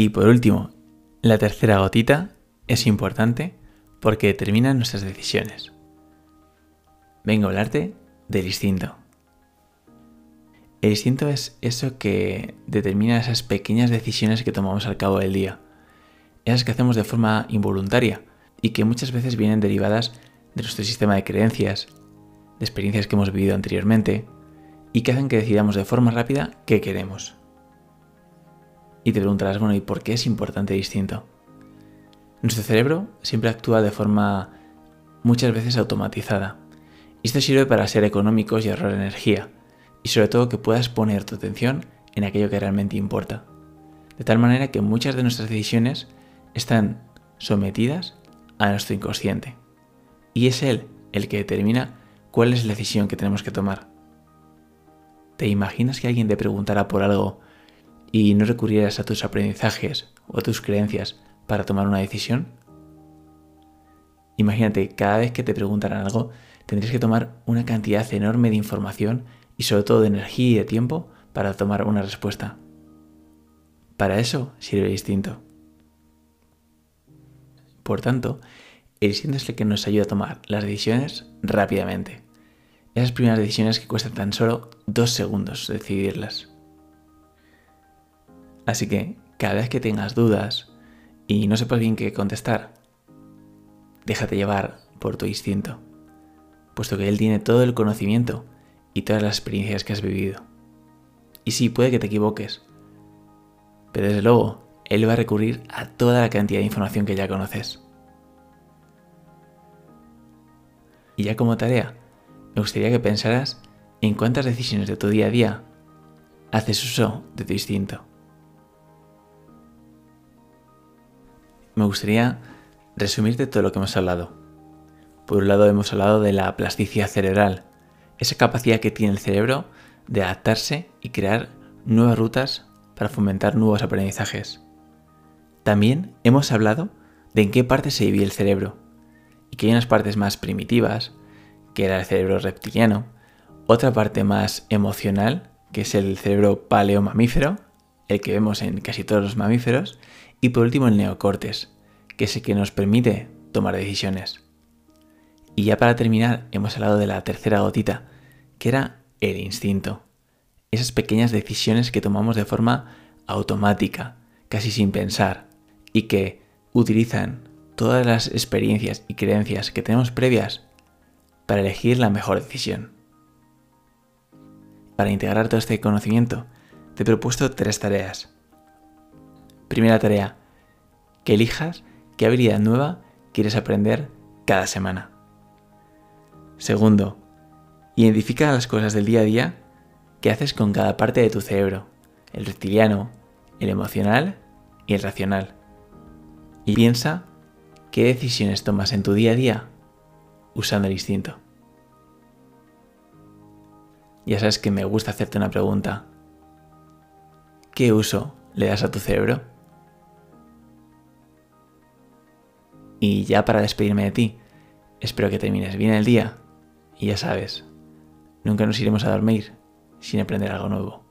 Y por último, la tercera gotita es importante porque determina nuestras decisiones. Vengo a hablarte del instinto. El instinto es eso que determina esas pequeñas decisiones que tomamos al cabo del día. Esas que hacemos de forma involuntaria y que muchas veces vienen derivadas de nuestro sistema de creencias, de experiencias que hemos vivido anteriormente y que hacen que decidamos de forma rápida qué queremos. Y te preguntarás, bueno, ¿y por qué es importante el instinto? Nuestro cerebro siempre actúa de forma muchas veces automatizada. Esto sirve para ser económicos y ahorrar energía y sobre todo que puedas poner tu atención en aquello que realmente importa. De tal manera que muchas de nuestras decisiones están sometidas a nuestro inconsciente. Y es él el que determina cuál es la decisión que tenemos que tomar. ¿Te imaginas que alguien te preguntara por algo y no recurrieras a tus aprendizajes o tus creencias para tomar una decisión? Imagínate, cada vez que te preguntaran algo, tendrías que tomar una cantidad enorme de información y sobre todo de energía y de tiempo para tomar una respuesta. Para eso sirve el instinto. Por tanto, el instinto es el que nos ayuda a tomar las decisiones rápidamente. Esas primeras decisiones que cuestan tan solo dos segundos decidirlas. Así que, cada vez que tengas dudas y no sepas bien qué contestar, déjate llevar por tu instinto, puesto que él tiene todo el conocimiento y todas las experiencias que has vivido. Y sí, puede que te equivoques, pero desde luego, él va a recurrir a toda la cantidad de información que ya conoces. Y ya como tarea, me gustaría que pensaras en cuántas decisiones de tu día a día haces uso de tu instinto. Me gustaría resumirte todo lo que hemos hablado. Por un lado hemos hablado de la plasticidad cerebral, esa capacidad que tiene el cerebro de adaptarse y crear nuevas rutas para fomentar nuevos aprendizajes. También hemos hablado de en qué parte se divide el cerebro y que hay unas partes más primitivas, que era el cerebro reptiliano, otra parte más emocional, que es el cerebro paleomamífero, el que vemos en casi todos los mamíferos, y por último el neocortes, que es el que nos permite tomar decisiones. Y ya para terminar, hemos hablado de la tercera gotita, que era el instinto. Esas pequeñas decisiones que tomamos de forma automática, casi sin pensar, y que utilizan todas las experiencias y creencias que tenemos previas para elegir la mejor decisión. Para integrar todo este conocimiento, te he propuesto tres tareas. Primera tarea, que elijas qué habilidad nueva quieres aprender cada semana. Segundo, identifica las cosas del día a día que haces con cada parte de tu cerebro, el reptiliano, el emocional y el racional. Y piensa qué decisiones tomas en tu día a día usando el instinto. Ya sabes que me gusta hacerte una pregunta. ¿Qué uso le das a tu cerebro? Y ya para despedirme de ti, espero que termines bien el día y ya sabes, nunca nos iremos a dormir sin aprender algo nuevo.